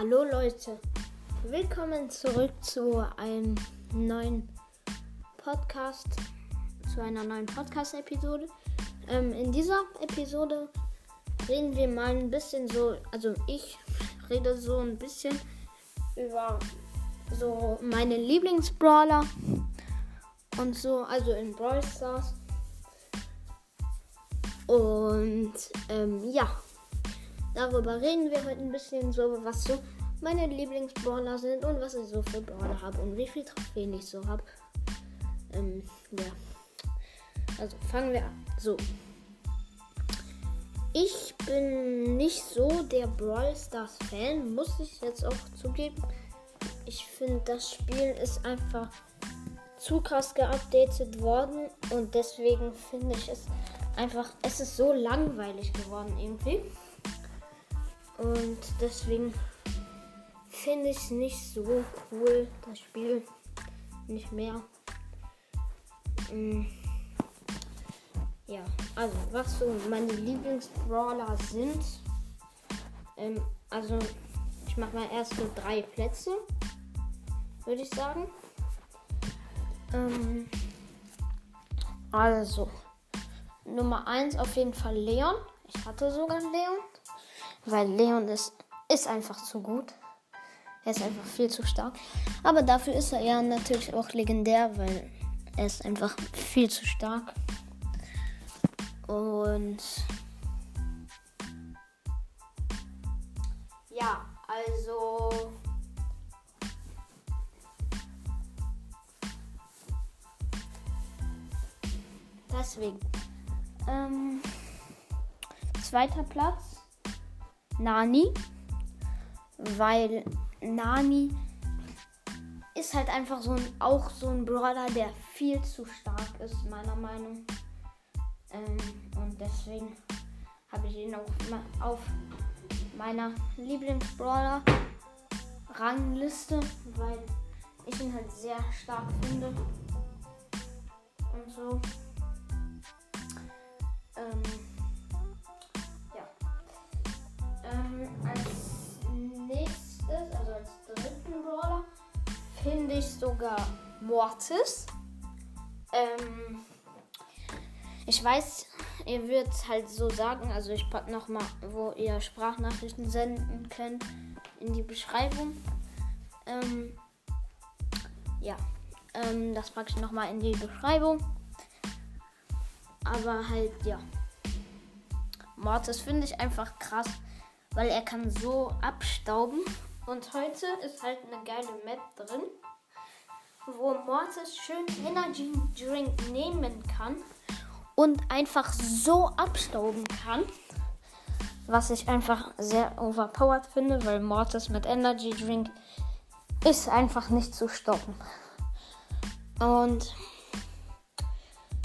Hallo Leute, willkommen zurück zu einem neuen Podcast, zu einer neuen Podcast-Episode. Ähm, in dieser Episode reden wir mal ein bisschen so, also ich rede so ein bisschen über so meine Lieblingsbrawler und so, also in Brawl Stars. Und ähm, ja. Darüber reden wir heute ein bisschen so, was so meine Lieblingsbrawler sind und was ich so für Brawler habe und wie viel Trophäen ich so habe. Ähm, ja. Also fangen wir an. So. Ich bin nicht so der Brawl Stars Fan, muss ich jetzt auch zugeben. Ich finde, das Spiel ist einfach zu krass geupdatet worden und deswegen finde ich es einfach, es ist so langweilig geworden irgendwie. Und deswegen finde ich es nicht so cool, das Spiel nicht mehr. Mm. Ja, also was so meine Lieblingsbrawler sind. Ähm, also ich mache mal erst so drei Plätze, würde ich sagen. Ähm, also Nummer 1 auf jeden Fall Leon. Ich hatte sogar Leon. Weil Leon ist, ist einfach zu gut. Er ist einfach viel zu stark. Aber dafür ist er ja natürlich auch legendär, weil er ist einfach viel zu stark. Und ja, also deswegen. Ähm, zweiter Platz Nani, weil Nani ist halt einfach so ein, auch so ein Brawler, der viel zu stark ist, meiner Meinung. Ähm, und deswegen habe ich ihn auch auf meiner Lieblingsbrawler Rangliste, weil ich ihn halt sehr stark finde. Und so. Sogar Mortis. Ähm, ich weiß, ihr würdet halt so sagen, also ich packe nochmal, wo ihr Sprachnachrichten senden könnt, in die Beschreibung. Ähm, ja, ähm, das packe ich nochmal in die Beschreibung. Aber halt, ja. Mortis finde ich einfach krass weil er kann so abstauben. Und heute ist halt eine geile Map drin, wo Mortis schön Energy Drink nehmen kann und einfach so abstauben kann. Was ich einfach sehr overpowered finde, weil Mortis mit Energy Drink ist einfach nicht zu stoppen. Und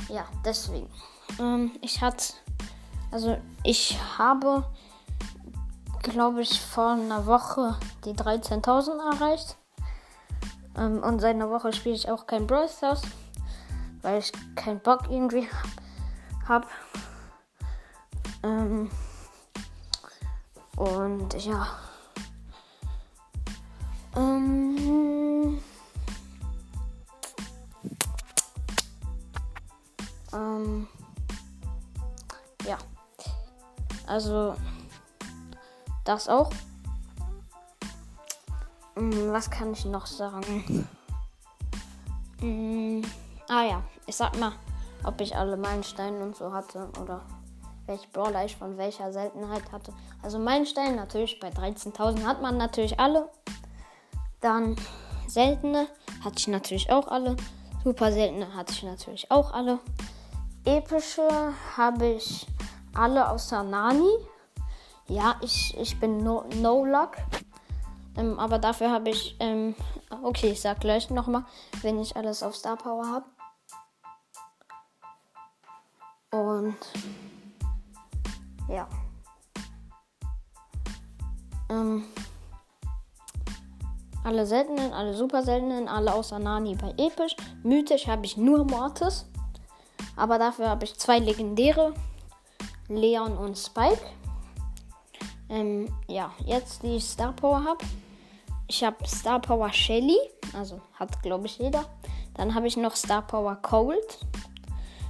ja, deswegen. Ähm, ich hatte, also ich habe glaube ich, vor einer Woche die 13.000 erreicht. Ähm, und seit einer Woche spiele ich auch kein Brawl Stars, weil ich keinen Bock irgendwie habe. Ähm, und ja. Ähm, ähm, ja. Also das auch. Hm, was kann ich noch sagen? Hm, ah ja, ich sag mal, ob ich alle Meilensteine und so hatte oder welche Brawler ich von welcher Seltenheit hatte. Also Meilensteine natürlich bei 13.000 hat man natürlich alle. Dann seltene hatte ich natürlich auch alle. Super seltene hatte ich natürlich auch alle. Epische habe ich alle außer Nani. Ja, ich, ich bin No, no Luck. Ähm, aber dafür habe ich. Ähm, okay, ich sag gleich nochmal, wenn ich alles auf Star Power habe. Und. Ja. Ähm, alle seltenen, alle super seltenen, alle außer Nani bei episch. Mythisch habe ich nur Mortis. Aber dafür habe ich zwei legendäre. Leon und Spike. Ähm, ja, jetzt die Star Power habe. Ich habe Star Power Shelly, also hat glaube ich jeder. Dann habe ich noch Star Power Cold.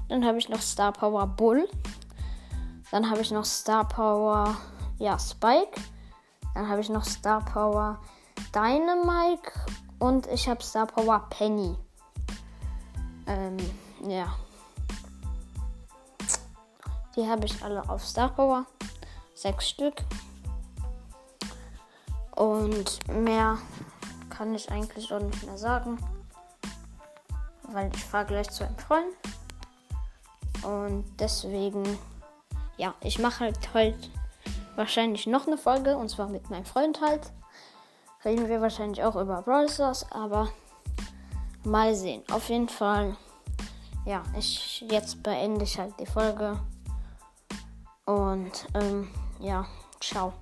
Dann habe ich noch Star Power Bull. Dann habe ich noch Star Power ja, Spike. Dann habe ich noch Star Power Dynamike und ich habe Star Power Penny. Ähm, ja. Die habe ich alle auf Star Power. Sechs Stück. Und mehr kann ich eigentlich auch nicht mehr sagen. Weil ich fahre gleich zu einem Freund. Und deswegen, ja, ich mache halt heute wahrscheinlich noch eine Folge. Und zwar mit meinem Freund halt. Reden wir wahrscheinlich auch über Brawl Stars, aber mal sehen. Auf jeden Fall, ja, ich jetzt beende ich halt die Folge. Und ähm, ja, ciao.